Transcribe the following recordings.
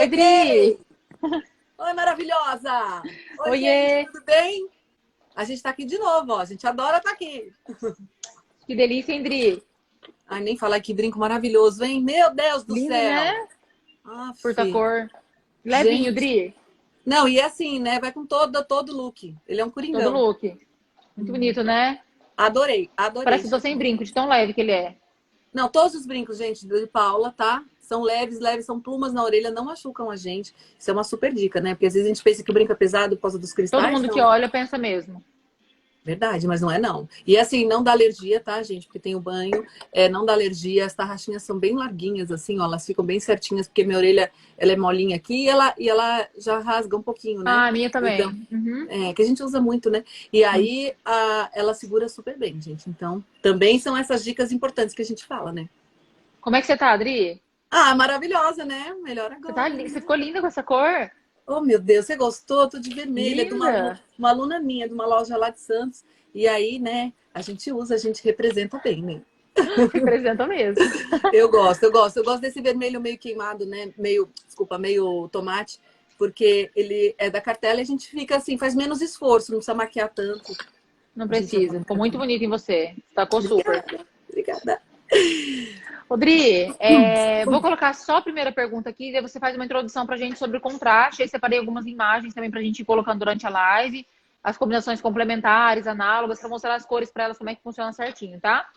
Oi, Dri! Oi, maravilhosa! Oi, Oiê! tudo bem? A gente tá aqui de novo, ó. A gente adora estar tá aqui. Que delícia, hein, Dri? Ai, nem falar que brinco maravilhoso, hein? Meu Deus do Lindo, céu! Né? Ah, Furta cor. Levinho, gente... Dri. Não, e é assim, né? Vai com todo, todo look. Ele é um coringão. Todo look. Muito bonito, né? Adorei, adorei. Parece que tô sem brinco, de tão leve que ele é. Não, todos os brincos, gente, de Paula, tá? São leves, leves, são plumas na orelha, não machucam a gente. Isso é uma super dica, né? Porque às vezes a gente pensa que o brinco é pesado por causa dos cristais. Todo mundo não. que olha pensa mesmo. Verdade, mas não é não. E assim, não dá alergia, tá, gente? Porque tem o banho, é, não dá alergia. As tarraxinhas são bem larguinhas, assim, ó. Elas ficam bem certinhas, porque minha orelha, ela é molinha aqui e ela, e ela já rasga um pouquinho, né? Ah, a minha também. Então, uhum. É, que a gente usa muito, né? E aí, a, ela segura super bem, gente. Então, também são essas dicas importantes que a gente fala, né? Como é que você tá, Adri? Ah, maravilhosa, né? Melhor agora. Você, tá, você ficou linda com essa cor? Oh, meu Deus, você gostou? Tô de vermelha, de uma, uma aluna minha, de uma loja lá de Santos. E aí, né, a gente usa, a gente representa bem, né? Representa mesmo. eu gosto, eu gosto. Eu gosto desse vermelho meio queimado, né? Meio, desculpa, meio tomate, porque ele é da cartela e a gente fica assim, faz menos esforço, não precisa maquiar tanto. Não precisa. Ficou muito bonito em você. Destacou super. Obrigada. Rodri, é, vou colocar só a primeira pergunta aqui, e você faz uma introdução para a gente sobre o contraste. Aí separei algumas imagens também para a gente ir colocando durante a live, as combinações complementares, análogas, para mostrar as cores para elas como é que funciona certinho, tá?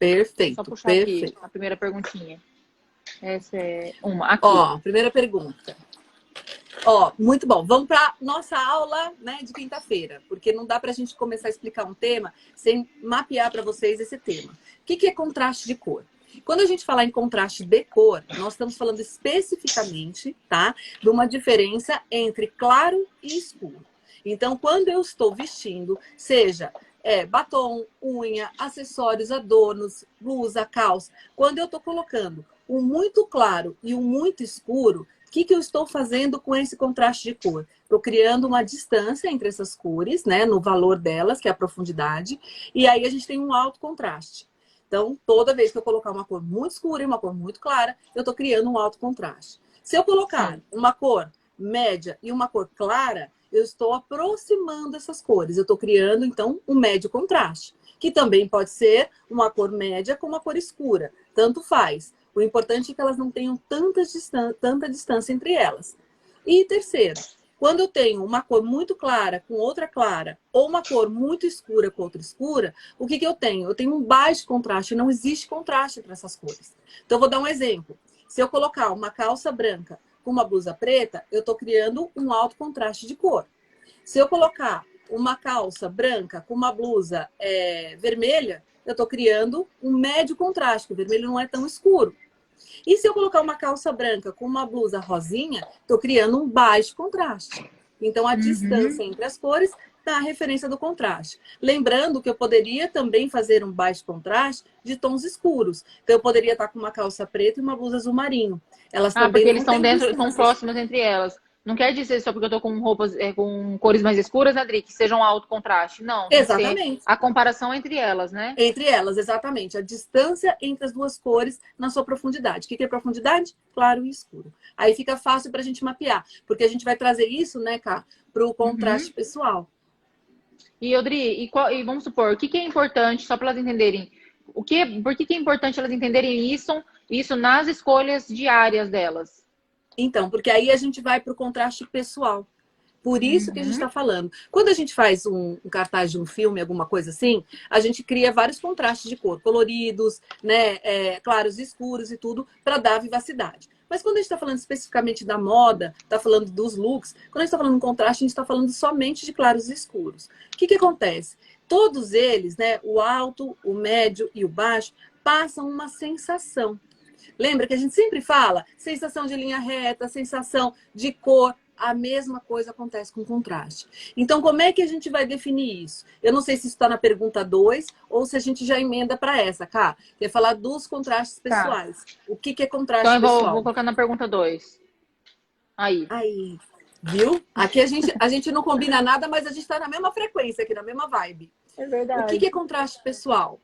Perfeito. Só puxar perfeito. aqui a primeira perguntinha. Essa é uma. Aqui. Ó, primeira pergunta. Ó, muito bom. Vamos para nossa aula né, de quinta-feira, porque não dá para a gente começar a explicar um tema sem mapear para vocês esse tema. O que, que é contraste de cor? Quando a gente falar em contraste de cor, nós estamos falando especificamente, tá? De uma diferença entre claro e escuro. Então, quando eu estou vestindo, seja é, batom, unha, acessórios, adornos, blusa, calça, quando eu estou colocando um muito claro e um muito escuro, o que, que eu estou fazendo com esse contraste de cor? Estou criando uma distância entre essas cores, né? No valor delas, que é a profundidade, e aí a gente tem um alto contraste. Então, toda vez que eu colocar uma cor muito escura e uma cor muito clara, eu estou criando um alto contraste. Se eu colocar uma cor média e uma cor clara, eu estou aproximando essas cores. Eu estou criando, então, um médio contraste, que também pode ser uma cor média com uma cor escura. Tanto faz. O importante é que elas não tenham tanta, tanta distância entre elas. E terceiro, quando eu tenho uma cor muito clara com outra clara, ou uma cor muito escura com outra escura, o que, que eu tenho? Eu tenho um baixo contraste, não existe contraste entre essas cores. Então, vou dar um exemplo. Se eu colocar uma calça branca com uma blusa preta, eu estou criando um alto contraste de cor. Se eu colocar uma calça branca com uma blusa é, vermelha, eu estou criando um médio contraste, o vermelho não é tão escuro. E se eu colocar uma calça branca com uma blusa rosinha, estou criando um baixo contraste. Então, a uhum. distância entre as cores está a referência do contraste. Lembrando que eu poderia também fazer um baixo contraste de tons escuros. Então, eu poderia estar com uma calça preta e uma blusa azul marinho. Elas ah, porque eles estão dentro, estão próximas entre elas. Não quer dizer só porque eu tô com roupas é, com cores mais escuras, né, Adri, que sejam alto contraste. Não. Exatamente. A comparação entre elas, né? Entre elas, exatamente. A distância entre as duas cores na sua profundidade. O que é profundidade? Claro e escuro. Aí fica fácil para a gente mapear, porque a gente vai trazer isso, né, cá, para o contraste uhum. pessoal. E, Odri, e, qual, e, vamos supor, o que, que é importante, só para elas entenderem, o que, por que, que é importante elas entenderem isso, isso nas escolhas diárias delas? Então, porque aí a gente vai para o contraste pessoal. Por isso uhum. que a gente está uhum. falando. Quando a gente faz um, um, cartaz de um filme, alguma coisa assim, a gente cria vários contrastes de cor, coloridos, né, é, claros e escuros e tudo, para dar vivacidade. Mas quando a gente está falando especificamente da moda, está falando dos looks, quando a gente está falando de contraste, a gente está falando somente de claros e escuros. O que, que acontece? Todos eles, né, o alto, o médio e o baixo, passam uma sensação. Lembra que a gente sempre fala sensação de linha reta, sensação de cor. A mesma coisa acontece com contraste. Então, como é que a gente vai definir isso? Eu não sei se isso está na pergunta 2 ou se a gente já emenda para essa, cá. Quer falar dos contrastes tá. pessoais. Tá. O que, que é contraste então, eu vou, pessoal? vou colocar na pergunta 2. Aí. Aí. Viu? Aqui a gente, a gente não combina nada, mas a gente está na mesma frequência aqui, na mesma vibe. É verdade. O que, que é contraste pessoal?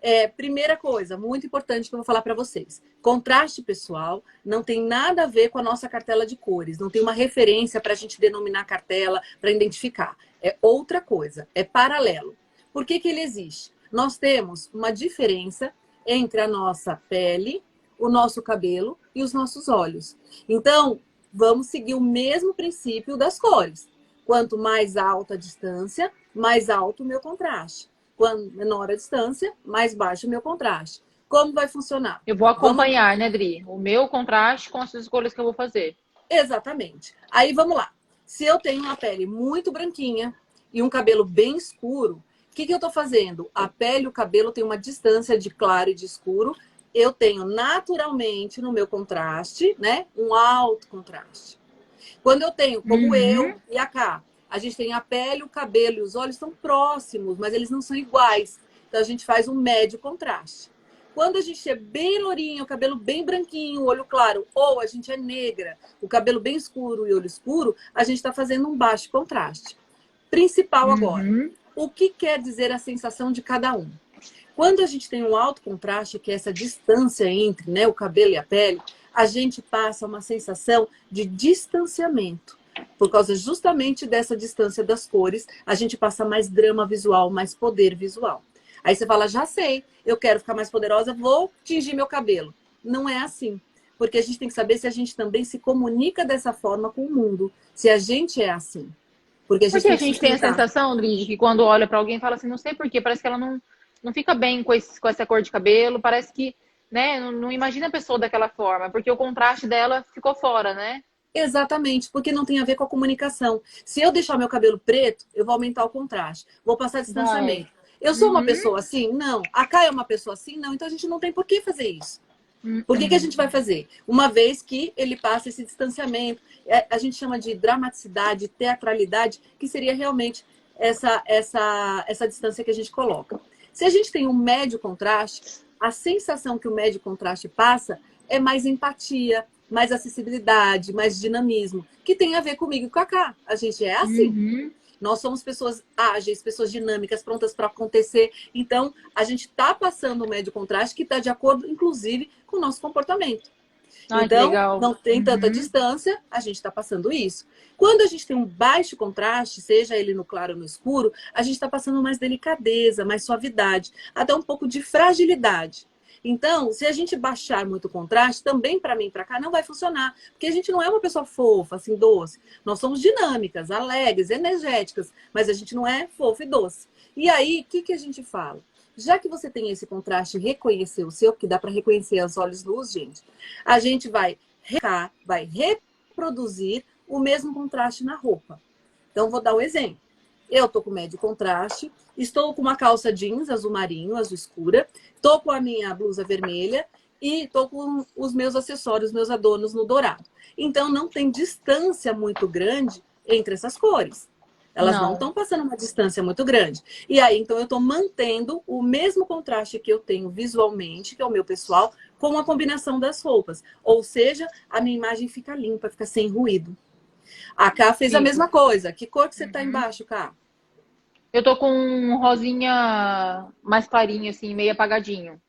É, primeira coisa, muito importante que eu vou falar para vocês. Contraste pessoal não tem nada a ver com a nossa cartela de cores. Não tem uma referência para a gente denominar a cartela, para identificar. É outra coisa, é paralelo. Por que, que ele existe? Nós temos uma diferença entre a nossa pele, o nosso cabelo e os nossos olhos. Então, vamos seguir o mesmo princípio das cores. Quanto mais alta a distância, mais alto o meu contraste. Quanto menor a distância, mais baixo o meu contraste. Como vai funcionar? Eu vou acompanhar, vamos... né, Dri? O meu contraste com as escolhas que eu vou fazer. Exatamente. Aí vamos lá. Se eu tenho uma pele muito branquinha e um cabelo bem escuro, o que, que eu estou fazendo? A pele e o cabelo têm uma distância de claro e de escuro. Eu tenho naturalmente no meu contraste, né? Um alto contraste. Quando eu tenho, como uhum. eu e a Cá, a gente tem a pele, o cabelo e os olhos são próximos, mas eles não são iguais. Então a gente faz um médio contraste. Quando a gente é bem lourinho, o cabelo bem branquinho, o olho claro, ou a gente é negra, o cabelo bem escuro e olho escuro, a gente está fazendo um baixo contraste. Principal uhum. agora. O que quer dizer a sensação de cada um? Quando a gente tem um alto contraste, que é essa distância entre né, o cabelo e a pele, a gente passa uma sensação de distanciamento. Por causa justamente dessa distância das cores, a gente passa mais drama visual, mais poder visual. Aí você fala, já sei, eu quero ficar mais poderosa, vou tingir meu cabelo. Não é assim. Porque a gente tem que saber se a gente também se comunica dessa forma com o mundo. Se a gente é assim. Porque a gente, porque a gente tem a sensação, Dri, que quando olha para alguém fala assim, não sei porquê, parece que ela não, não fica bem com, esse, com essa cor de cabelo, parece que, né, não, não imagina a pessoa daquela forma, porque o contraste dela ficou fora, né? Exatamente, porque não tem a ver com a comunicação. Se eu deixar meu cabelo preto, eu vou aumentar o contraste, vou passar distanciamento. Vai. Eu sou uhum. uma pessoa assim? Não. A Kai é uma pessoa assim? Não. Então a gente não tem por que fazer isso. Uhum. Por que, que a gente vai fazer? Uma vez que ele passa esse distanciamento, é, a gente chama de dramaticidade, teatralidade, que seria realmente essa, essa, essa distância que a gente coloca. Se a gente tem um médio contraste, a sensação que o médio contraste passa é mais empatia, mais acessibilidade, mais dinamismo, que tem a ver comigo e com a Cá. A gente é assim. Uhum. Nós somos pessoas ágeis, pessoas dinâmicas, prontas para acontecer. Então, a gente está passando um médio contraste que está de acordo, inclusive, com o nosso comportamento. Ai, então, não tem tanta uhum. distância, a gente está passando isso. Quando a gente tem um baixo contraste, seja ele no claro ou no escuro, a gente está passando mais delicadeza, mais suavidade, até um pouco de fragilidade. Então, se a gente baixar muito o contraste, também para mim para cá não vai funcionar, porque a gente não é uma pessoa fofa, assim, doce. Nós somos dinâmicas, alegres, energéticas, mas a gente não é fofa e doce. E aí, o que, que a gente fala? Já que você tem esse contraste, reconhecer o seu, que dá para reconhecer os olhos luz, gente, a gente vai vai reproduzir o mesmo contraste na roupa. Então, vou dar um exemplo. Eu tô com médio contraste, estou com uma calça jeans azul marinho, azul escura, tô com a minha blusa vermelha e tô com os meus acessórios, meus adornos no dourado. Então não tem distância muito grande entre essas cores. Elas não estão passando uma distância muito grande. E aí, então, eu estou mantendo o mesmo contraste que eu tenho visualmente, que é o meu pessoal, com a combinação das roupas. Ou seja, a minha imagem fica limpa, fica sem ruído. A Cá fez Sim. a mesma coisa. Que cor que você está uhum. embaixo, Cá? Eu tô com um rosinha mais clarinho, assim, meio apagadinho.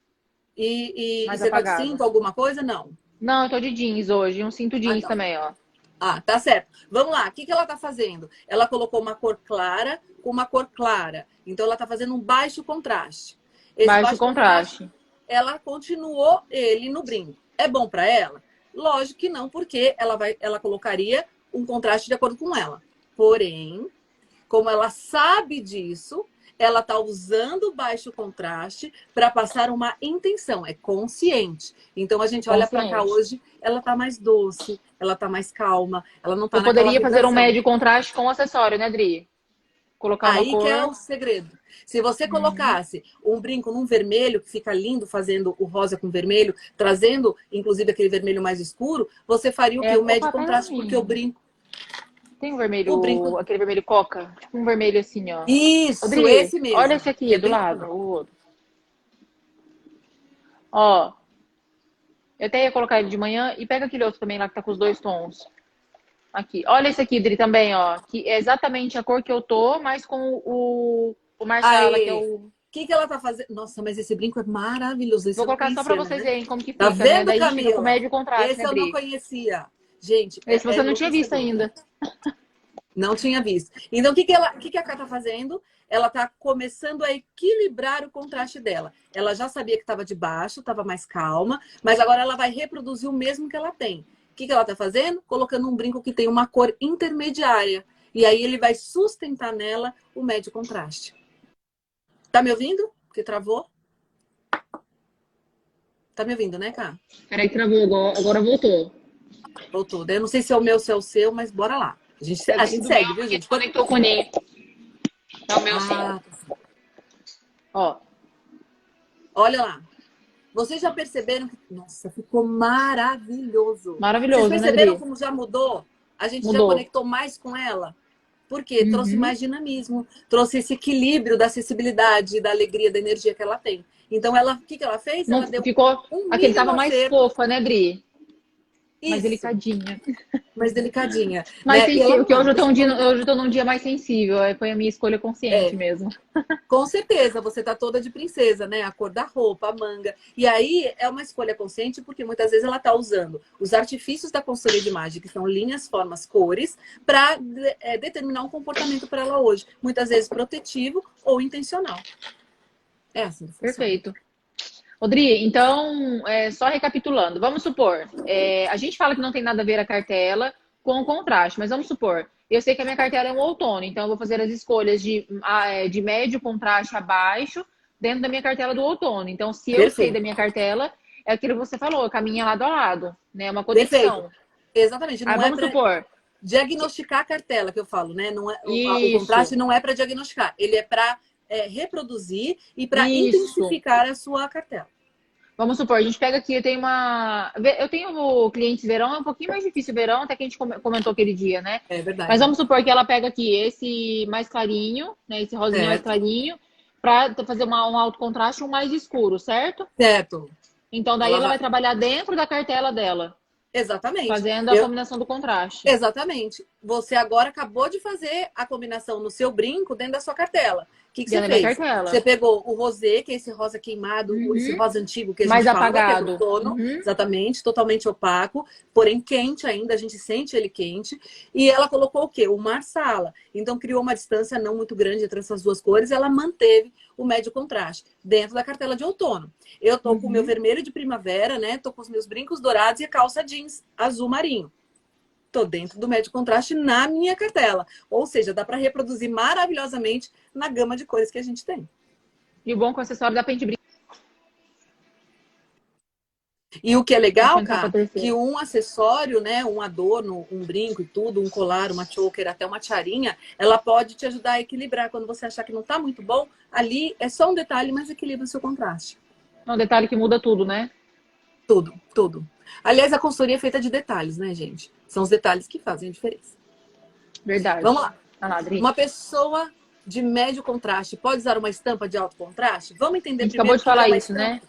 E, e, você apagado. tá de cinto, alguma coisa? Não. Não, eu tô de jeans hoje. Um cinto jeans ah, então. também, ó. Ah, tá certo. Vamos lá. O que, que ela tá fazendo? Ela colocou uma cor clara com uma cor clara. Então, ela tá fazendo um baixo contraste. Esse baixo, baixo contraste. contraste. Ela continuou ele no brinco. É bom para ela? Lógico que não, porque ela, vai, ela colocaria um contraste de acordo com ela. Porém, como ela sabe disso, ela está usando baixo contraste para passar uma intenção, é consciente. Então a gente olha para cá hoje, ela está mais doce, ela está mais calma, ela não está Eu poderia fazer um médio contraste com acessório, né, Dri? Colocar Aí cor... que é o segredo. Se você uhum. colocasse uhum. um brinco num vermelho, que fica lindo fazendo o rosa com vermelho, trazendo inclusive aquele vermelho mais escuro, você faria o é, que? O médio contraste, porque o brinco tem um vermelho, brinco... aquele vermelho coca? Tipo um vermelho assim, ó. Isso, Rodrigo, esse mesmo. Olha esse aqui, é do lado, o outro. Ó. Eu até ia colocar ele de manhã e pega aquele outro também lá que tá com os dois tons. Aqui. Olha esse aqui, Dri, também, ó. Que é exatamente a cor que eu tô, mas com o, o Marcelo, que é o... que, que ela tá fazendo? Nossa, mas esse brinco é maravilhoso. Esse Vou colocar só para né? vocês verem como que tá fica, vendo, né? Daí Camila? fica com médio contraste, Esse né, eu não conhecia. Gente, Esse é- você é não tinha visto ainda. Não tinha visto. Então, o que, que, ela, o que, que a Cá tá fazendo? Ela tá começando a equilibrar o contraste dela. Ela já sabia que estava de baixo, estava mais calma, mas agora ela vai reproduzir o mesmo que ela tem. O que, que ela tá fazendo? Colocando um brinco que tem uma cor intermediária. E aí ele vai sustentar nela o médio contraste. Tá me ouvindo? Porque travou? Tá me ouvindo, né, Cá? Peraí, travou, agora voltou. Voltou. Eu não sei se é o meu, se é o seu, mas bora lá. A gente, a gente segue, viu, gente? Conectou com o Ney. É o meu sim. Ah, Ó, Olha lá. Vocês já perceberam que. Nossa, ficou maravilhoso. maravilhoso, Vocês né, perceberam Dri? como já mudou? A gente já Mudou. conectou mais com ela? Por quê? Uhum. Trouxe mais dinamismo, trouxe esse equilíbrio da acessibilidade, da alegria, da energia que ela tem. Então, ela, o que, que ela fez? Não, ela deu ficou... um Aquele tava mais fofa, né, Dri? Mais Isso, delicadinha. mais delicadinha. Mais né? Sensível, porque hoje eu, tô um dia, hoje eu tô num dia mais sensível. aí Foi a minha escolha consciente É. mesmo. Com certeza, você tá toda de princesa, né? A cor da roupa, a manga. E aí é uma escolha consciente, porque muitas vezes ela tá usando os artifícios da consultoria de imagem, que são linhas, formas, cores, para determinar um comportamento para ela hoje. Muitas vezes protetivo ou intencional. É assim. Perfeito. Odri, então, é, só recapitulando, vamos supor, é, a gente fala que não tem nada a ver a cartela com o contraste, mas vamos supor, eu sei que a minha cartela é um outono, então eu vou fazer as escolhas de, é, de médio contraste abaixo dentro da minha cartela do outono. Então, se eu sei Perfeito. da minha cartela, é aquilo que você falou, caminha lado a lado, né? Uma conexão. Exatamente. Não Aí é vamos pra supor, diagnosticar a cartela, que eu falo, né? Não é, o, o contraste não é para diagnosticar, ele é para reproduzir e para intensificar a sua cartela. Vamos supor, a gente pega aqui, eu tenho uma. Eu tenho clientes verão, é um pouquinho mais difícil verão, até que a gente come- comentou aquele dia, né? É verdade. Mas vamos supor que ela pega aqui esse mais clarinho, né? Esse rosinho Certo. mais clarinho, pra fazer uma, um alto contraste e um mais escuro, certo? Certo. Então daí Ela ela, vai- vai trabalhar dentro da cartela dela, Exatamente. fazendo a Eu- combinação do contraste. Exatamente. Você agora acabou de fazer a combinação no seu brinco dentro da sua cartela. O que, que você fez? Você pegou o rosé, que é esse rosa queimado, Uhum. esse rosa antigo que a gente mais fala, apagado. que é do tono. Uhum. Exatamente, totalmente opaco, porém quente ainda, a gente sente ele quente. E ela colocou o quê? O marsala. Então criou uma distância não muito grande entre essas duas cores, ela manteve o médio contraste dentro da cartela de outono. Eu tô com o meu Uhum. vermelho de primavera, né? Tô com os meus brincos dourados e a calça jeans azul marinho. Tô dentro do médio contraste na minha cartela. Ou seja, dá para reproduzir maravilhosamente na gama de cores que a gente tem. E o bom com o acessório dá pra gente brincar. E o que é legal, cara, terceira. que um acessório, né, um adorno, um brinco e tudo, um colar, uma choker, até uma tiarinha, ela pode te ajudar a equilibrar. Quando você achar que não tá muito bom, ali é só um detalhe, mas equilibra o seu contraste. É um detalhe que muda tudo, né? Tudo, tudo. Aliás, a consultoria é feita de detalhes, né, gente? São os detalhes que fazem a diferença. Verdade. Vamos lá. Adri. Uma pessoa de médio contraste pode usar uma estampa de alto contraste? Vamos entender primeiro acabou de é falar uma isso, né?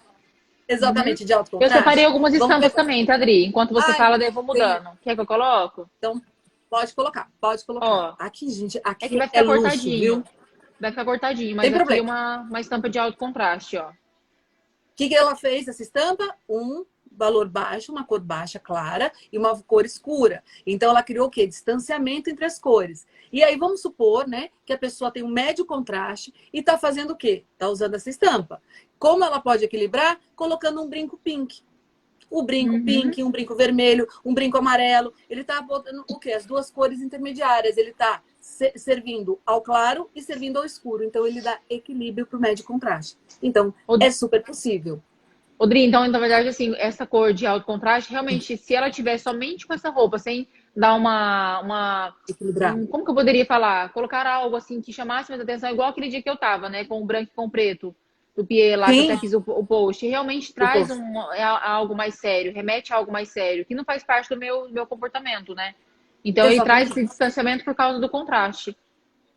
Exatamente, de alto Eu contraste. separei algumas estampas também, tá, Adri? Enquanto você Ai, fala, daí eu vou mudando. Quer que eu coloco? Pode colocar, pode colocar. Ó. aqui, gente, aqui É que vai é ficar luxo, cortadinho. Vai ficar cortadinho, mas Tem aqui é problema. uma, uma estampa de alto contraste, ó. O que, que ela fez essa estampa? Um valor baixo, uma cor baixa clara e uma cor escura. Então ela criou o quê? Distanciamento entre as cores. E aí vamos supor, né, que a pessoa tem um médio contraste e está fazendo o quê? Está usando essa estampa. Como ela pode equilibrar? Colocando um brinco pink. O brinco Uhum. pink, um brinco vermelho, um brinco amarelo. Ele está botando o quê? As duas cores intermediárias. Ele está servindo ao claro e servindo ao escuro. Então ele dá equilíbrio para o médio contraste. Então é super possível. Odri, então, na verdade, assim, essa cor de alto contraste, realmente, se ela tiver somente com essa roupa, sem dar uma, uma Equilibrar. um- como que eu poderia falar? Colocar algo assim que chamasse mais atenção, igual aquele dia que eu tava, né? Com o branco e com o preto do Pierre lá, que Sim. eu até fiz o, o post. Realmente traz um, é algo mais sério, remete a algo mais sério, que não faz parte do meu, meu comportamento, né? Então ele Exatamente. traz esse distanciamento por causa do contraste.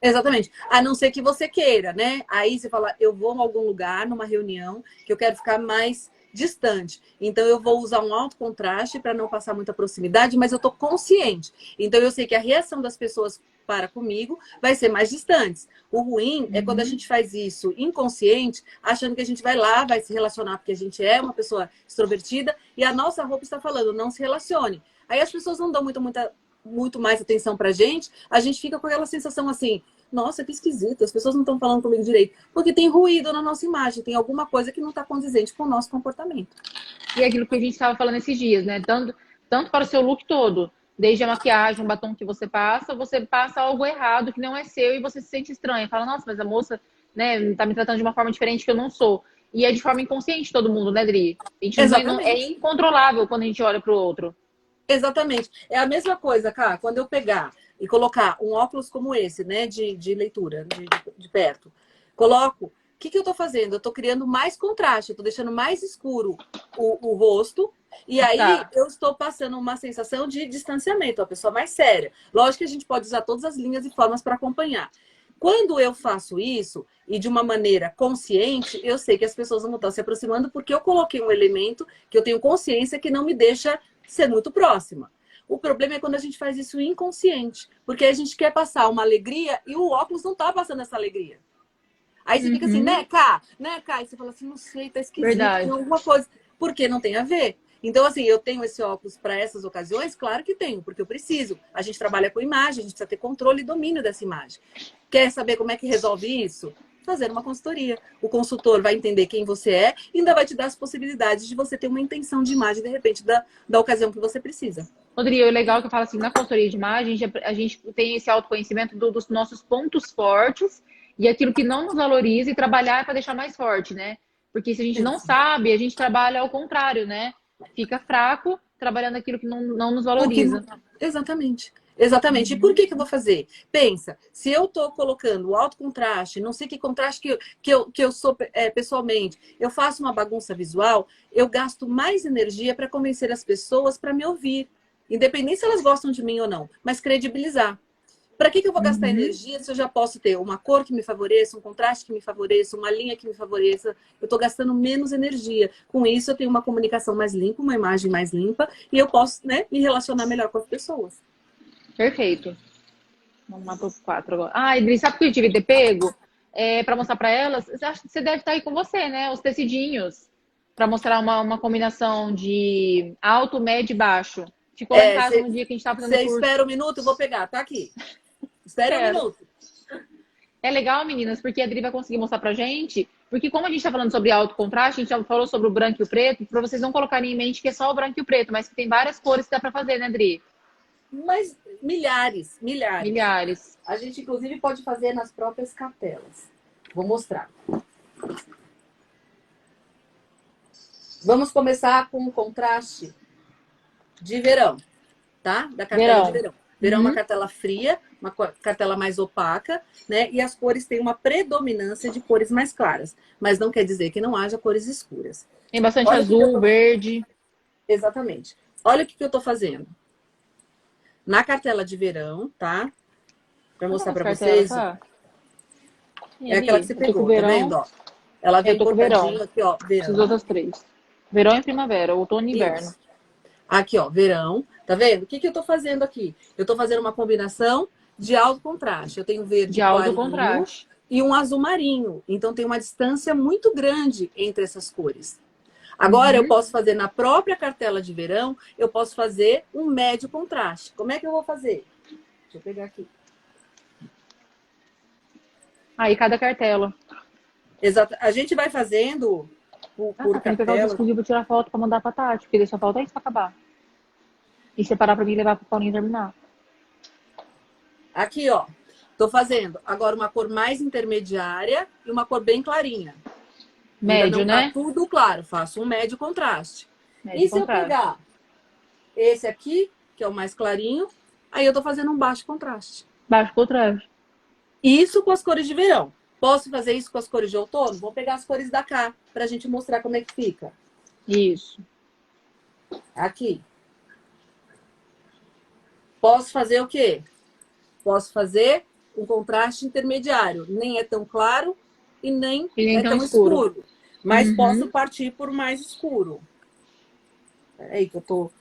Exatamente. A não ser que você queira, né? Aí você fala, eu vou a algum lugar, numa reunião, que eu quero ficar mais distante. Então eu vou usar um alto contraste para não passar muita proximidade, mas eu tô consciente. Então eu sei que a reação das pessoas para comigo, vai ser mais distantes. O ruim uhum. é quando a uhum. gente faz isso inconsciente, achando que a gente vai lá, vai se relacionar porque a gente é uma pessoa extrovertida e a nossa roupa está falando, não se relacione. Aí as pessoas não dão muito, muita, muito mais atenção pra gente, a gente fica com aquela sensação assim, nossa, que esquisito, as pessoas não estão falando comigo direito. Porque tem ruído na nossa imagem, tem alguma coisa que não está condizente com o nosso comportamento. E é aquilo que a gente estava falando esses dias, né? Tanto, tanto para o seu look todo, desde a maquiagem, o batom que você passa, você passa algo errado que não é seu e você se sente estranho. Fala, nossa, mas a moça, né, tá me tratando de uma forma diferente que eu não sou. E é de forma inconsciente todo mundo, né, Dri? A gente não, é incontrolável quando a gente olha para o outro. Exatamente. É a mesma coisa, cara, quando eu pegar e colocar um óculos como esse, né, de, de leitura, de, de perto, coloco. O que, que eu estou fazendo? Eu estou criando mais contraste, eu estou deixando mais escuro o, o rosto, e aí tá. eu estou passando uma sensação de distanciamento, a pessoa mais séria. Lógico que a gente pode usar todas as linhas e formas para acompanhar. Quando eu faço isso, e de uma maneira consciente, eu sei que as pessoas vão estar se aproximando porque eu coloquei um elemento que eu tenho consciência que não me deixa ser muito próxima. O problema é quando a gente faz isso inconsciente, porque a gente quer passar uma alegria e o óculos não tá passando essa alegria. Aí você uhum. fica assim, uhum. né, cá, né, cá, e você fala assim, não sei, tá esquisito, Verdade. tem alguma coisa. Porque não tem a ver. Então, assim, eu tenho esse óculos para essas ocasiões? Claro que tenho, porque eu preciso. A gente trabalha com imagem, a gente precisa ter controle e domínio dessa imagem. Quer saber como é que resolve isso? fazer uma consultoria. O consultor vai entender quem você é e ainda vai te dar as possibilidades de você ter uma intenção de imagem, de repente, da, da ocasião que você precisa. Rodrigo, é legal que eu falo assim, na consultoria de imagem, a gente tem esse autoconhecimento do, dos nossos pontos fortes e aquilo que não nos valoriza e trabalhar para deixar mais forte, né? Porque se a gente não sabe, a gente trabalha ao contrário, né? Fica fraco trabalhando aquilo que não, não nos valoriza. Que... Exatamente. Exatamente. E por que, que eu vou fazer? Pensa, se eu estou colocando alto contraste, não sei que contraste que eu, que eu, que eu sou é, pessoalmente, eu faço uma bagunça visual, eu gasto mais energia para convencer as pessoas para me ouvir. Independente se elas gostam de mim ou não, mas credibilizar. Para que, que eu vou gastar uhum. energia se eu já posso ter uma cor que me favoreça, um contraste que me favoreça, uma linha que me favoreça? Eu estou gastando menos energia. Com isso, eu tenho uma comunicação mais limpa, uma imagem mais limpa e eu posso né, me relacionar melhor com as pessoas. Perfeito. Vamos lá para quatro agora. Ah, Idris, sabe o que eu tive ter pego? É, para mostrar para elas, você deve estar aí com você, né? Os tecidinhos. Para mostrar uma, uma combinação de alto, médio e baixo. Ficou é, casa no dia que a gente estava fazendo Você espera um minuto, eu vou pegar. Tá aqui. Espera um minuto. É legal, meninas, porque a Adri vai conseguir mostrar pra gente. Porque como a gente está falando sobre alto contraste, a gente já falou sobre o branco e o preto, para vocês não colocarem em mente que é só o branco e o preto, mas que tem várias cores que dá para fazer, né, Adri? Mas milhares, milhares. Milhares. A gente, inclusive, pode fazer nas próprias cartelas. Vou mostrar. Vamos começar com o contraste de verão, tá? Da cartela verão. de verão. Verão uhum. é uma uhum. cartela fria, uma cartela mais opaca, né? E as cores têm uma predominância de cores mais claras. Mas não quer dizer que não haja cores escuras. Tem bastante Olha azul, tô... verde. Exatamente. Olha o que, que eu tô fazendo na cartela de verão, tá? Para mostrar para vocês. Tá? É aquela que você pegou, tá vendo? Ó, ela vem cortadinho aqui, ó. Verão. As outras três. Verão e primavera, outono e inverno. Aqui, ó, verão. Tá vendo? O que, que eu tô fazendo aqui? Eu tô fazendo uma combinação de alto contraste. Eu tenho verde de alto contraste e um azul marinho. Então tem uma distância muito grande entre essas cores. Agora, uhum. eu posso fazer na própria cartela de verão, eu posso fazer um médio contraste. Como é que eu vou fazer? Deixa eu pegar aqui. Aí, cada cartela. Exato. A gente vai fazendo por, ah, por tem que pegar tirar foto para mandar para Tati, porque deixa falta isso para acabar. E separar para mim levar para Paulinho terminar. Aqui, ó. Tô fazendo agora uma cor mais intermediária e uma cor bem clarinha. Médio, não tá né? Tá tudo claro, faço um médio contraste. Médio e se contraste. eu pegar esse aqui, que é o mais clarinho, aí eu tô fazendo um baixo contraste. Baixo contraste. Isso com as cores de verão. Posso fazer isso com as cores de outono? Vou pegar as cores da cá, pra gente mostrar como é que fica. Isso. Aqui. Posso fazer o quê? Posso fazer um contraste intermediário. Nem é tão claro e nem, e nem é tão, escuro. escuro. Mas uhum. posso partir por mais escuro. Peraí que eu tô...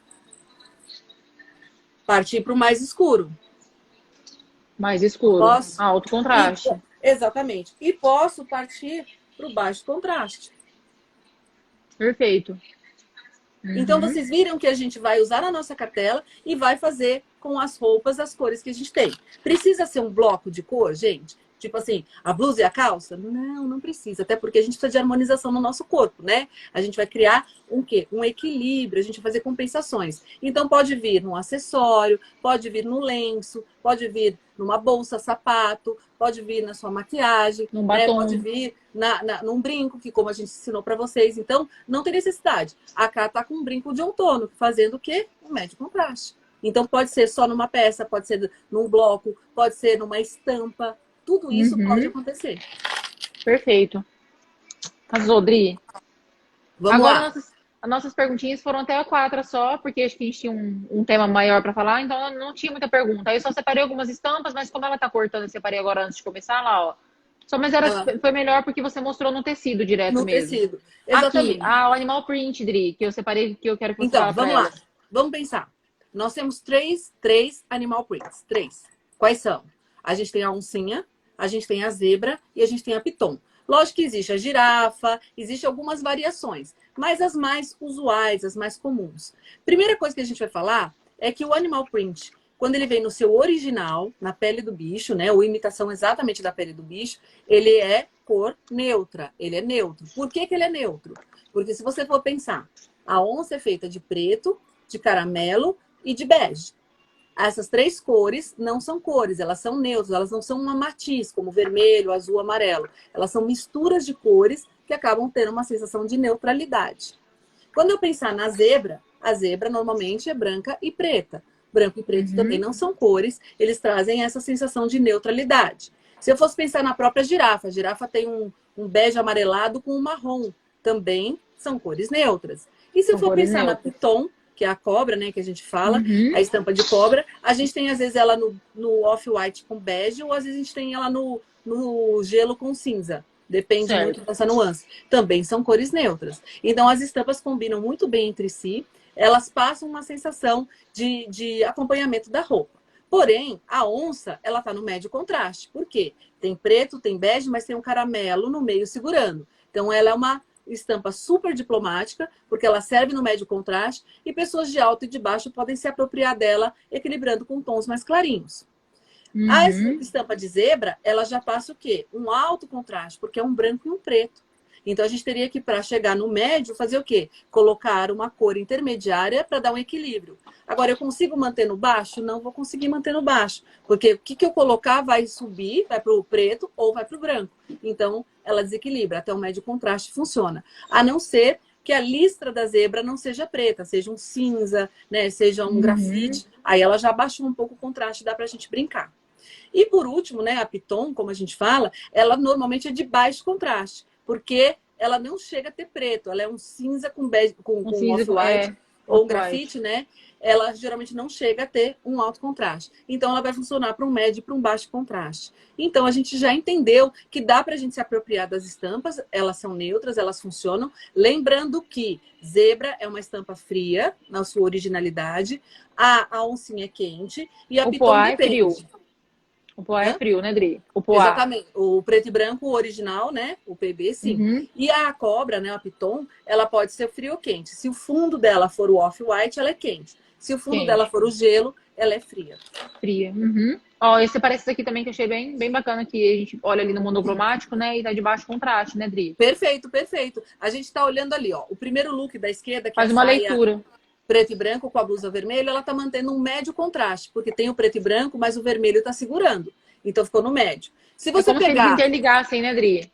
Partir para o mais escuro. Mais escuro. Posso... Alto contraste. Exatamente. E posso partir para o baixo contraste. Perfeito. Então, uhum. vocês viram que a gente vai usar na nossa cartela e vai fazer com as roupas as cores que a gente tem. Precisa ser um bloco de cor, gente? Tipo assim, a blusa e a calça? Não, não precisa. Até porque a gente precisa de harmonização no nosso corpo, né? A gente vai criar um quê? Um equilíbrio, a gente vai fazer compensações. Então pode vir num acessório, pode vir no lenço, pode vir numa bolsa, sapato, pode vir na sua maquiagem, num né? pode vir na, na, num brinco, que como a gente ensinou para vocês. Então, não tem necessidade. A Cá tá com um brinco de outono, fazendo o quê? Um médio contraste. Então, pode ser só numa peça, pode ser num bloco, pode ser numa estampa, tudo isso uhum. pode acontecer. Perfeito. Azodri. Vamos Agora, lá. Nossas, as nossas perguntinhas foram até a quatro só, porque acho que a gente tinha um, um tema maior para falar, então não tinha muita pergunta. Aí eu só separei algumas estampas, mas como ela tá cortando, eu separei agora antes de começar lá, ó. Só, mas era, ah. foi melhor porque você mostrou no tecido direto no mesmo. No tecido, exatamente. Aqui, ah, o animal print, Dri, que eu separei, que eu quero que você Então, vamos lá. Vamos pensar. Nós temos três, três animal prints. Três. Quais são? A gente tem a oncinha, a gente tem a zebra e a gente tem a piton. Lógico que existe a girafa, existe algumas variações, mas as mais usuais, as mais comuns. Primeira coisa que a gente vai falar é que o animal print, quando ele vem no seu original, na pele do bicho, né, ou imitação exatamente da pele do bicho, ele é cor neutra, ele é neutro. Por que, que ele é neutro? Porque se você for pensar, a onça é feita de preto, de caramelo e de bege essas três cores não são cores, elas são neutras, elas não são uma matiz, como vermelho, azul, amarelo. Elas são misturas de cores que acabam tendo uma sensação de neutralidade. Quando eu pensar na zebra, a zebra normalmente é branca e preta. Branco e preto uhum. também não são cores, eles trazem essa sensação de neutralidade. Se eu fosse pensar na própria girafa, a girafa tem um, um bege amarelado com um marrom, também são cores neutras. E se são eu for pensar neutras. na piton, que é a cobra, né, que a gente fala, uhum. a estampa de cobra. A gente tem, às vezes, ela no, no off-white com bege, ou às vezes a gente tem ela no, no gelo com cinza. Depende certo. muito dessa nuance. Também são cores neutras. Então, as estampas combinam muito bem entre si. Elas passam uma sensação de, de acompanhamento da roupa. Porém, a onça, ela tá no médio contraste. Por quê? Tem preto, tem bege, mas tem um caramelo no meio segurando. Então, ela é uma estampa super diplomática, porque ela serve no médio contraste, e pessoas de alto e de baixo podem se apropriar dela, equilibrando com tons mais clarinhos. Uhum. A estampa de zebra, ela já passa o quê? Um alto contraste, porque é um branco e um preto. Então a gente teria que, para chegar no médio, fazer o quê? Colocar uma cor intermediária para dar um equilíbrio. Agora, eu consigo manter no baixo? Não vou conseguir manter no baixo. Porque o que, que eu colocar vai subir, vai para o preto ou vai para o branco. Então, ela desequilibra. Até o médio contraste funciona. A não ser que a listra da zebra não seja preta, seja um cinza, né? seja um uhum. grafite. Aí ela já baixou um pouco o contraste, dá para a gente brincar. E por último, né, a piton, como a gente fala, ela normalmente é de baixo contraste porque ela não chega a ter preto, ela é um cinza com, bege, com, um com off-white é, ou grafite, né? Ela geralmente não chega a ter um alto contraste. Então, ela vai funcionar para um médio e para um baixo contraste. Então, a gente já entendeu que dá para a gente se apropriar das estampas, elas são neutras, elas funcionam. Lembrando que zebra é uma estampa fria, na sua originalidade, a, a oncinha é quente e a o piton é depende. É o poá é frio, né, Dri? O poá. Exatamente. O preto e branco, o original, né? O PB, sim. Uhum. E a cobra, né, a piton, ela pode ser frio ou quente. Se o fundo dela for o off-white, ela é quente. Se o fundo quente. dela for o gelo, ela é fria. Fria. Uhum. Ó, esse parece aqui também que eu achei bem, bem bacana, que a gente olha ali no monocromático, né? E tá de baixo contraste, né, Dri? Perfeito, perfeito. A gente tá olhando ali, ó. O primeiro look da esquerda... Que Faz uma leitura preto e branco com a blusa vermelha, ela está mantendo um médio contraste, porque tem o preto e branco, mas o vermelho está segurando. Então ficou no médio. Se você é como pegar. Se eles interligassem, né, Adri?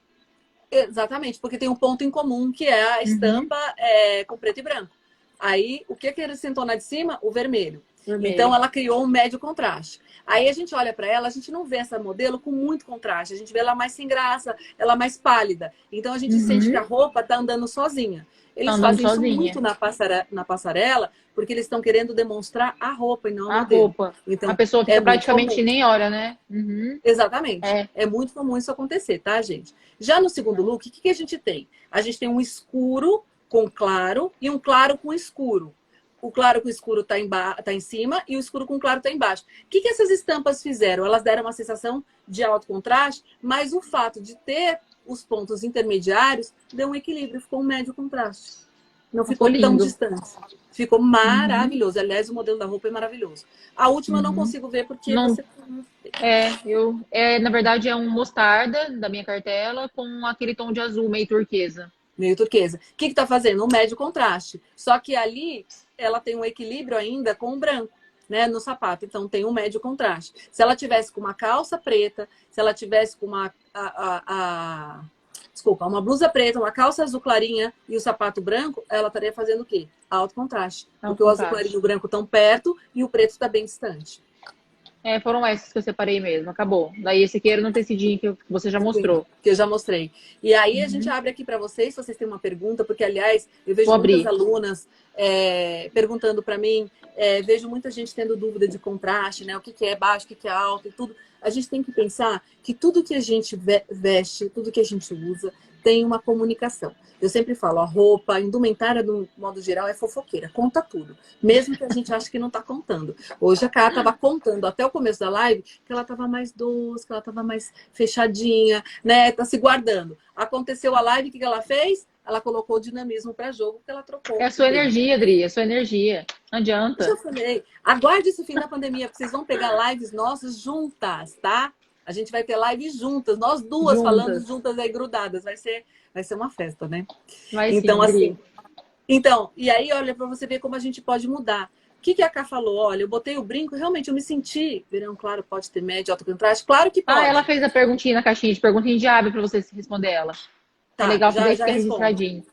Exatamente, porque tem um ponto em comum que é a uhum. estampa uhum. é, com preto e branco. Aí, o que, que ele sentou na de cima? O vermelho. vermelho. Então, ela criou um médio contraste. Aí, a gente olha para ela, a gente não vê essa modelo com muito contraste. A gente vê ela mais sem graça, ela mais pálida. Então, a gente uhum. sente que a roupa tá andando sozinha. Eles fazem sozinha. isso muito na passarela, na passarela, porque eles estão querendo demonstrar a roupa e não a, a roupa. Então, a pessoa fica é praticamente nem olha, né? Uhum. Exatamente. É. é. muito comum isso acontecer, tá, gente? Já no segundo look, o que, que a gente tem? A gente tem um escuro com claro e um claro com escuro. o claro com o escuro está em, tá em cima e o escuro com o claro está embaixo. O que, que essas estampas fizeram? Elas deram uma sensação de alto contraste, mas o fato de ter os pontos intermediários deu um equilíbrio, ficou um médio contraste. Não ficou, ficou tão distante. Ficou maravilhoso. Uhum. Aliás, o modelo da roupa é maravilhoso. A última uhum. eu não uhum. consigo ver porque não. você. É, eu. É, na verdade, é um mostarda da minha cartela com aquele tom de azul meio turquesa. Meio turquesa. O que está fazendo? Um médio contraste. Só que ali ela tem um equilíbrio ainda com o branco. Né, no sapato, então tem um médio contraste. Se ela tivesse com uma calça preta, se ela tivesse com uma a, a, a desculpa, uma blusa preta, uma calça azul clarinha e o sapato branco, ela estaria fazendo o quê? Alto contraste. Alto porque contraste. o azul clarinho e o branco estão perto e o preto está bem distante. É, foram esses que eu separei mesmo, acabou. Daí esse aqui era no tecidinho que você já mostrou. Sim, que eu já mostrei. E aí uhum. a gente abre aqui para vocês, se vocês têm uma pergunta, porque aliás, eu vejo Vou muitas abrir. alunas é, perguntando para mim, é, vejo muita gente tendo dúvida de contraste, né? O que, que é baixo, o que, que é alto e tudo. A gente tem que pensar que tudo que a gente veste, tudo que a gente usa, tem uma comunicação. Eu sempre falo, a roupa, a indumentária, do modo geral, é fofoqueira, conta tudo. Mesmo que a gente ache que não está contando. Hoje a Cá estava contando até o começo da live que ela estava mais doce, que ela estava mais fechadinha, né? Tá se guardando. Aconteceu a live, o que ela fez? Ela colocou o dinamismo para jogo, porque ela trocou. É a sua energia, Adri, é a sua energia. Não adianta. Eu falei, aguarde esse fim da pandemia, porque vocês vão pegar lives nossas juntas, tá? A gente vai ter live juntas, nós duas juntas. falando juntas aí grudadas. Vai ser, vai ser uma festa, né? Vai então, sim, assim. Então, e aí, olha, para você ver como a gente pode mudar. O que, que a Ká falou? Olha, eu botei o brinco, realmente eu me senti. Verão, claro, pode ter médio, alto contraste? Claro que pode. Ah, ela fez a perguntinha na caixinha de perguntinha de abre para você responder ela. Tá, é legal já, já registradinho.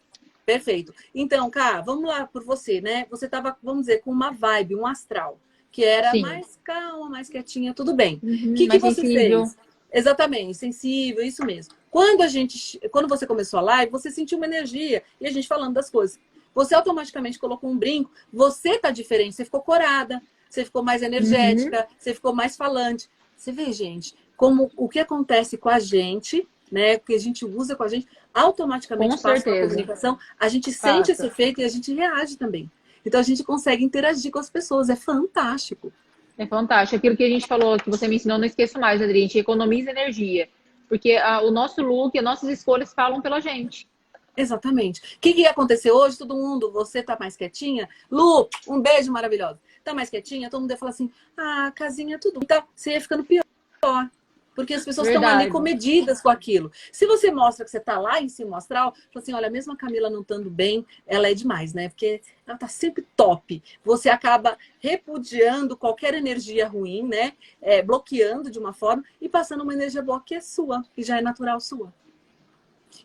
Perfeito. Então, Cá, vamos lá por você, né? Você tava, vamos dizer, com uma vibe, um astral que era Sim. mais calma, mais quietinha, tudo bem. O uhum, que, que você sensível. fez? Exatamente, sensível, isso mesmo. Quando a gente, quando você começou a live, você sentiu uma energia e a gente falando das coisas. Você automaticamente colocou um brinco, você tá diferente, você ficou corada, você ficou mais energética, uhum. você ficou mais falante. Você vê, gente, como o que acontece com a gente, né? O que a gente usa com a gente, automaticamente com passa a comunicação, a gente passa. sente esse efeito e a gente reage também. Então a gente consegue interagir com as pessoas, é fantástico. É fantástico. Aquilo que a gente falou, que você me ensinou, não esqueço mais, Adri, a gente economiza energia. Porque a, o nosso look, as nossas escolhas falam pela gente. Exatamente. O que, que ia acontecer hoje? Todo mundo, você tá mais quietinha? Lu, um beijo maravilhoso. Tá mais quietinha? Todo mundo ia falar assim, ah, casinha, tudo. Então, você ia ficando pior. Porque as pessoas estão ali comedidas com aquilo. Se você mostra que você está lá em cima astral, fala assim, olha, mesmo a Camila não estando bem, ela é demais, né? Porque ela está sempre top. Você acaba repudiando qualquer energia ruim, né? É, bloqueando de uma forma e passando uma energia boa que é sua, que já é natural sua.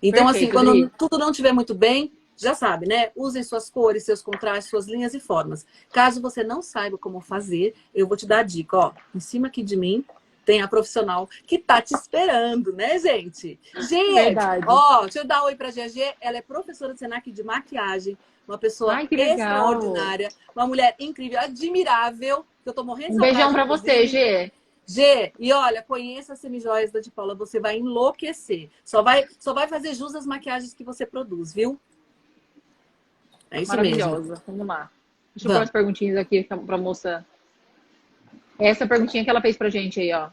Então, assim, Perfeito, assim, quando tudo não estiver muito bem, já sabe, né? Usem suas cores, seus contrastes, suas linhas e formas. Caso você não saiba como fazer, eu vou te dar a dica, ó, em cima aqui de mim, tem a profissional que tá te esperando, né, gente? Gente, Verdade. ó, deixa eu dar um oi pra GG. Ela é professora do Senac de maquiagem, uma pessoa Ai, extraordinária, uma mulher incrível, admirável, que eu tô morrendo de Um beijão pra você, G. G, e olha, conheça a Semijoias da de Paula, você vai enlouquecer. Só vai, só vai fazer jus às maquiagens que você produz, viu? É isso Maravilhosa. mesmo. Vamos lá. Deixa eu pôr as perguntinhas aqui pra moça essa perguntinha que ela fez pra gente aí, ó.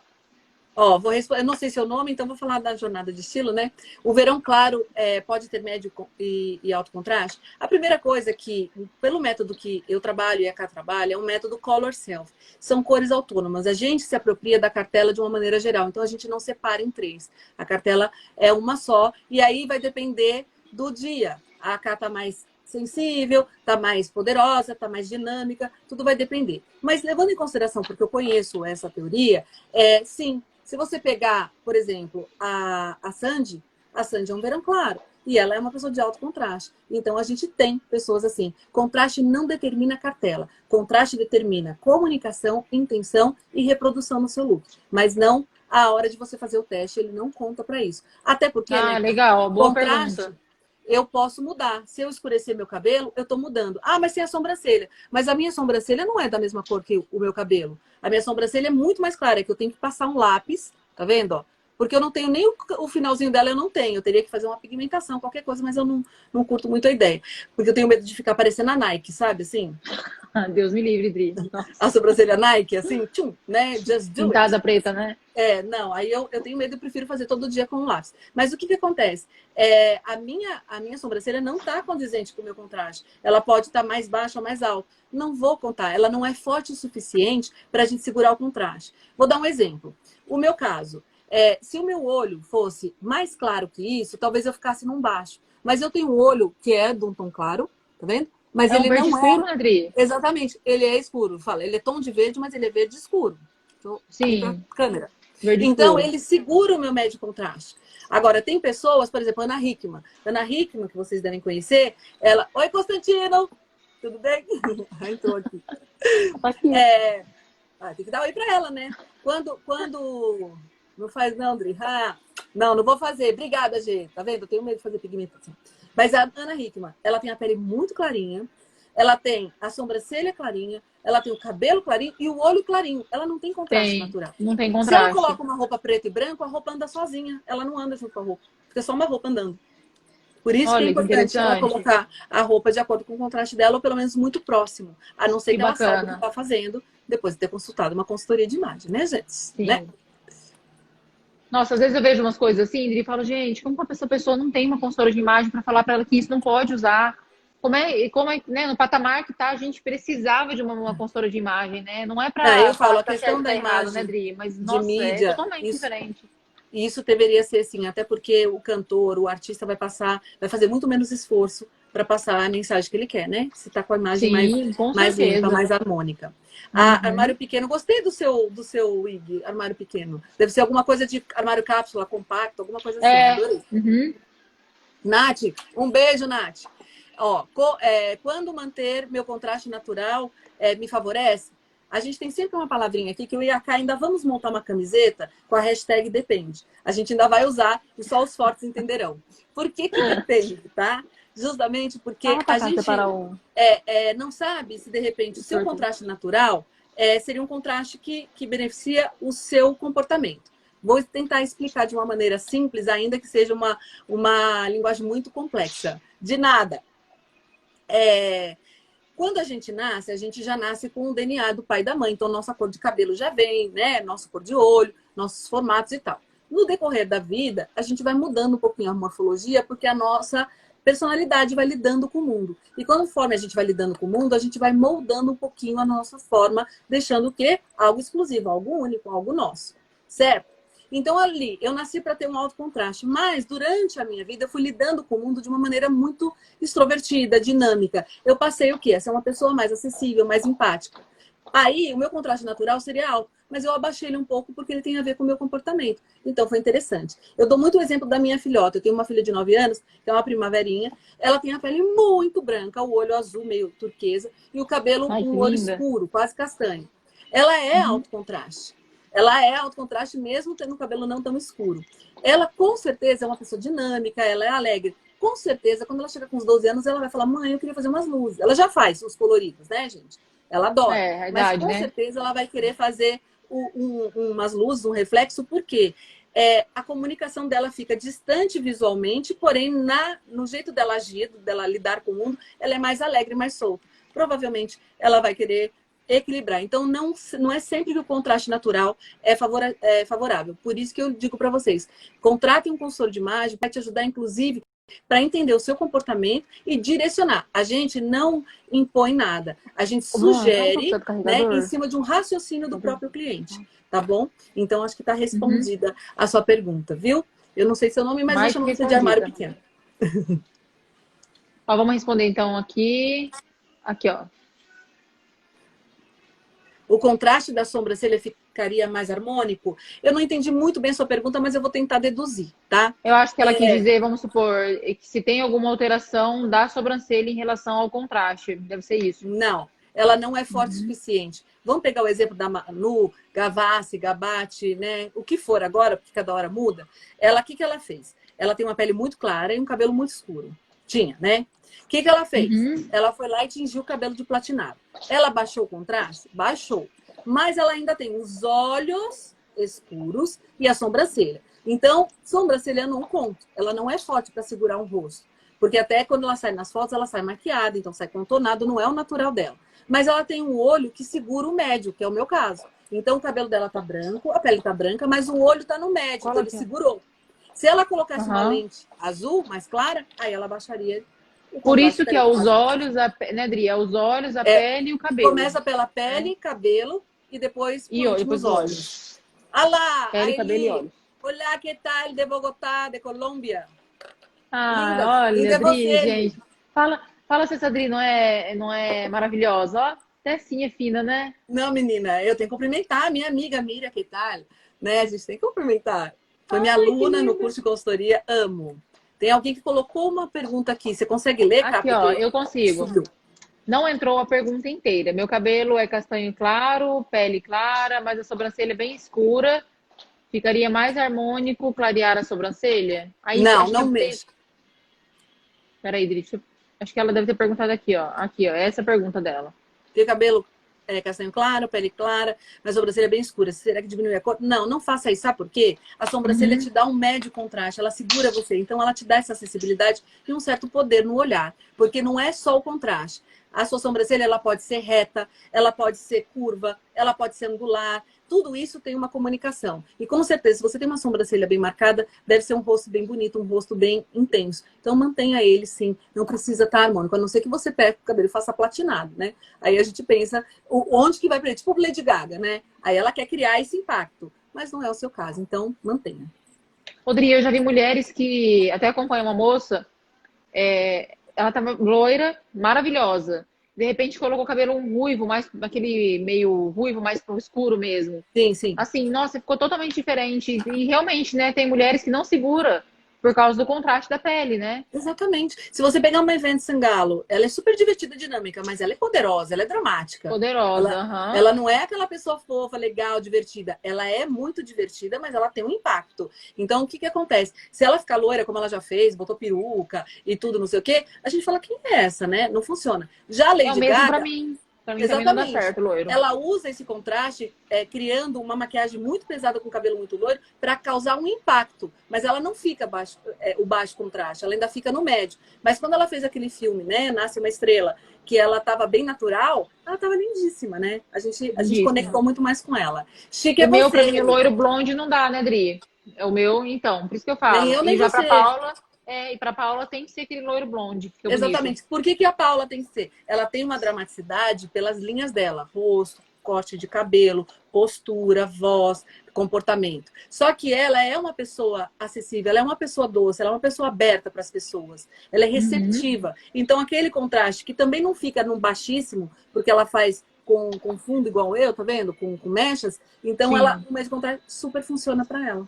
Ó, vou responder, eu não sei seu nome, então vou falar da jornada de estilo, né? O verão claro é, pode ter médio e, e, alto contraste. A primeira coisa que, pelo método que eu trabalho e a Cá trabalha, é um método color self. São cores autônomas. A gente se apropria da cartela de uma maneira geral, então a gente não separa em três. A cartela é uma só, e aí vai depender do dia. A Cá tá mais sensível, tá mais poderosa, tá mais dinâmica, tudo vai depender. Mas levando em consideração, porque eu conheço essa teoria, é sim, se você pegar, por exemplo, a, a Sandy, a Sandy é um verão claro. E ela é uma pessoa de alto contraste. Então, a gente tem pessoas assim. Contraste não determina cartela. Contraste determina comunicação, intenção e reprodução no seu look. Mas não a hora de você fazer o teste, ele não conta para isso. Até porque. Ah, né, legal. Boa contraste, pergunta eu posso mudar. Se eu escurecer meu cabelo, eu estou mudando. Ah, mas tem a sobrancelha. Mas a minha sobrancelha não é da mesma cor que o meu cabelo. A minha sobrancelha é muito mais clara, é que eu tenho que passar um lápis, tá vendo? Ó? Porque eu não tenho nem o, o, finalzinho dela, eu não tenho. Eu teria que fazer uma pigmentação, qualquer coisa, mas eu não, não curto muito a ideia. Porque eu tenho medo de ficar parecendo a Nike, sabe? Assim. Deus me livre, Dri. A sobrancelha Nike, assim, tchum, né? Just do Pintada it. preta, né? É, não, aí eu, eu tenho medo, eu prefiro fazer todo dia com um lápis. Mas o que que acontece? É, a, minha, a minha sobrancelha não está condizente com o meu contraste. Ela pode estar tá mais baixa ou mais alta. Não vou contar, ela não é forte o suficiente para a gente segurar o contraste. Vou dar um exemplo. O meu caso, é, se o meu olho fosse mais claro que isso, talvez eu ficasse num baixo. Mas eu tenho um olho que é de um tom claro, tá vendo? Mas é ele um verde não escuro, é. Adri? Exatamente, ele é escuro. Fala, ele é tom de verde, mas ele é verde escuro. Então, Sim. Câmera. Verde então, escuro. ele segura o meu médio contraste. Agora, tem pessoas, por exemplo, Ana Hickman. Ana Hickman, que vocês devem conhecer, ela. Oi, Constantino! Tudo bem? Entrou aqui. Aqui. É... Ah, tem que dar oi pra ela, né? Quando. quando... Não faz, não, Dri. Ah, não, não vou fazer. Obrigada, gente. Tá vendo? Eu tenho medo de fazer pigmentação. Mas a Ana Hickman, ela tem a pele muito clarinha, ela tem a sobrancelha clarinha, ela tem o cabelo clarinho e o olho clarinho. Ela não tem contraste Tem. natural. Não tem Se ela contraste. coloca uma roupa preta e branca, a roupa anda sozinha. Ela não anda junto com a roupa. Fica só uma roupa andando. Por isso Olha, que é que importante ela colocar a roupa de acordo com o contraste dela, ou pelo menos muito próximo. A não ser Que que, ela saiba o que está fazendo depois de ter consultado uma consultoria de imagem, né, gente? Sim. Né? Nossa, às vezes eu vejo umas coisas assim, e falo, gente, como que essa pessoa não tem uma consultora de imagem para falar para ela que isso não pode usar? Como é, como é, né, no patamar que tá, a gente precisava de uma, uma consultora de imagem, né? Não é para Ah, eu falo, falar a tá questão da tá errado, imagem né, Dri? Mas de nossa, mídia, é totalmente isso- diferente. E isso deveria ser assim, até porque o cantor, o artista vai passar, vai fazer muito menos esforço para passar a mensagem que ele quer, né? Se tá com a imagem mais Sim, com mais certeza. limpa, mais harmônica. Ah, Uhum. armário pequeno, gostei do seu do seu wig, armário pequeno. Deve ser alguma coisa de armário cápsula, compacto, alguma coisa assim. É. adorei. Uhum. Nath, um beijo, Nath. Ó, co- é, quando manter meu contraste natural é, me favorece? A gente tem sempre uma palavrinha aqui que a Cá ainda vamos montar uma camiseta com a hashtag depende. A gente ainda vai usar e só os fortes entenderão. Por que, que depende, tá? Justamente porque a gente um. é, é, não sabe se de repente o seu contraste natural é, seria um contraste que, que beneficia o seu comportamento. Vou tentar explicar de uma maneira simples, ainda que seja uma, uma linguagem muito complexa. De nada. É, quando a gente nasce, a gente já nasce com o DNA do pai e da mãe. Então, nossa cor de cabelo já vem, né? Nossa cor de olho, nossos formatos e tal. No decorrer da vida, a gente vai mudando um pouquinho a morfologia, porque a nossa personalidade vai lidando com o mundo. E conforme a gente vai lidando com o mundo, a gente vai moldando um pouquinho a nossa forma, deixando o quê? Algo exclusivo, algo único, algo nosso. Certo? Então, ali, eu nasci para ter um alto contraste, mas durante a minha vida eu fui lidando com o mundo de uma maneira muito extrovertida, dinâmica. Eu passei o quê? A ser uma pessoa mais acessível, mais empática. Aí, o meu contraste natural seria alto, mas eu abaixei ele um pouco porque ele tem a ver com o meu comportamento. Então, foi interessante. Eu dou muito o exemplo da minha filhota. Eu tenho uma filha de 9 anos, que é uma primaverinha. Ela tem a pele muito branca, o olho azul, meio turquesa, e o cabelo Ai, um olho linda. escuro, quase castanho. Ela é Uhum. alto contraste. Ela é alto contraste mesmo tendo o cabelo não tão escuro. Ela, com certeza, é uma pessoa dinâmica, ela é alegre. Com certeza, quando ela chega com uns 12 anos, ela vai falar: mãe, eu queria fazer umas luzes. Ela já faz os coloridos, né, gente? Ela adora. É, Mas com né? certeza ela vai querer fazer um- um- umas luzes, um reflexo, porque é, a comunicação dela fica distante visualmente, porém, na, no jeito dela agir, dela lidar com o mundo, ela é mais alegre, mais solta. Provavelmente ela vai querer equilibrar. Então, não, não é sempre que o contraste natural é, favora- é favorável. Por isso que eu digo para vocês, contratem um consultor de imagem, vai te ajudar, inclusive, para entender o seu comportamento e direcionar. A gente não impõe nada. A gente sugere um do né, em cima de um raciocínio do Uhum. próprio cliente. Tá bom? Então, acho que está respondida a sua pergunta, viu? Eu não sei seu nome, mas Mais eu chamo que você de armário pequeno. Ó, vamos responder então aqui. Aqui, ó. O contraste da sobrancelha ficaria mais harmônico? Eu não entendi muito bem a sua pergunta, mas eu vou tentar deduzir, tá? Eu acho que ela quis É. dizer, vamos supor, que se tem alguma alteração da sobrancelha em relação ao contraste. Deve ser isso. Não, ela não é forte o Uhum. suficiente. Vamos pegar o exemplo da Manu, Gavassi, Gabate, né? O que for agora, porque cada hora muda. Ela, o que, que ela fez? Ela tem uma pele muito clara e um cabelo muito escuro. Tinha, né? O que, que ela fez? Uhum. Ela foi lá e tingiu o cabelo de platinado. Ela baixou o contraste? Baixou. Mas ela ainda tem os olhos escuros e a sobrancelha. Então, sobrancelha não conta. Ela não é forte para segurar um rosto. Porque até quando ela sai nas fotos, ela sai maquiada, então sai contornado, não é o natural dela. Mas ela tem um olho que segura o médio, que é o meu caso. Então o cabelo dela tá branco, a pele tá branca, mas o olho tá no médio, Qual então ele segurou. Se ela colocasse uhum. uma lente azul, mais clara, aí ela baixaria. Por isso que é os olhos, a, né, Adri? É os olhos, a é, pele e o cabelo. Começa pela pele, é. cabelo e depois, e último, depois os olhos. Olá, pele, cabelo e olhos. Olá, que tal de Bogotá, de Colômbia? Ah, Linda. olha, Linda Adri, gente. Fala, fala se essa Adri não é, não é maravilhosa, ó. Até sim é fina, né? Não, menina, eu tenho que cumprimentar a minha amiga Miriam, que tal? Né? A gente tem que cumprimentar. Foi minha Ai, aluna no curso de consultoria, amo. Tem alguém que colocou uma pergunta aqui. Você consegue ler, Aqui, ó, eu consigo. Não entrou a pergunta inteira. Meu cabelo é castanho claro, pele clara, mas a sobrancelha é bem escura. Ficaria mais harmônico clarear a sobrancelha? Aí, não, não mesmo. Peraí, Dri, acho que ela deve ter perguntado aqui, ó. Aqui, ó. Essa é a pergunta dela. Tem cabelo é, castanho claro, pele clara, mas sobrancelha bem escura. Será que diminui a cor? Não, não faça isso. Sabe por quê? A sobrancelha uhum. te dá um médio contraste, ela segura você. Então, ela te dá essa acessibilidade e um certo poder no olhar. Porque não é só o contraste. A sua sobrancelha ela pode ser reta, ela pode ser curva, ela pode ser angular. Tudo isso tem uma comunicação. E com certeza, se você tem uma sobrancelha bem marcada, deve ser um rosto bem bonito, um rosto bem intenso. Então mantenha ele sim, não precisa estar harmônico, a não ser que você pegue o cabelo e faça platinado, né? Aí a gente pensa onde que vai para tipo Lady Gaga, né? Aí ela quer criar esse impacto, mas não é o seu caso, então mantenha. Rodrigo, eu já vi mulheres que até acompanham uma moça, é, ela tava loira, maravilhosa de repente colocou o cabelo um ruivo, mais aquele meio ruivo, mais pro escuro mesmo. Sim, sim. Assim, nossa, ficou totalmente diferente. E realmente, né, tem mulheres que não segura por causa do contraste da pele, né? Exatamente. Se você pegar uma evento Sangalo, ela é super divertida, dinâmica, mas ela é poderosa, ela é dramática. Poderosa, ela, ela não é aquela pessoa fofa, legal, divertida. Ela é muito divertida, mas ela tem um impacto. Então, o que que acontece? Se ela ficar loira, como ela já fez, botou peruca e tudo, não sei o quê, a gente fala, quem é essa, né? Não funciona. Já a Lady é o mesmo Gaga... pra mim. Exatamente. Certo, ela usa esse contraste é, criando uma maquiagem muito pesada com cabelo muito loiro para causar um impacto. Mas ela não fica baixo, é, o baixo contraste, ela ainda fica no médio. Mas quando ela fez aquele filme, né, Nasce uma Estrela, que ela estava bem natural, ela estava lindíssima, né? A gente, a gente conectou muito mais com ela. Chique é o meu, pra mim, loiro blonde não dá, né, Dri? É o meu, então. Por isso que eu falo. Nem eu, nem e já você. pra Paula é, e para Paula tem que ser aquele loiro blonde. Exatamente. Bonito. Por que, que a Paula tem que ser? Ela tem uma dramaticidade pelas linhas dela, rosto, corte de cabelo, postura, voz, comportamento. Só que ela é uma pessoa acessível, ela é uma pessoa doce, ela é uma pessoa aberta para as pessoas, ela é uhum. receptiva. Uhum. Então, aquele contraste que também não fica no baixíssimo, porque ela faz com, com fundo igual eu, tá vendo? Com, com mechas. Então, Sim. ela, o mês contraste super funciona para ela.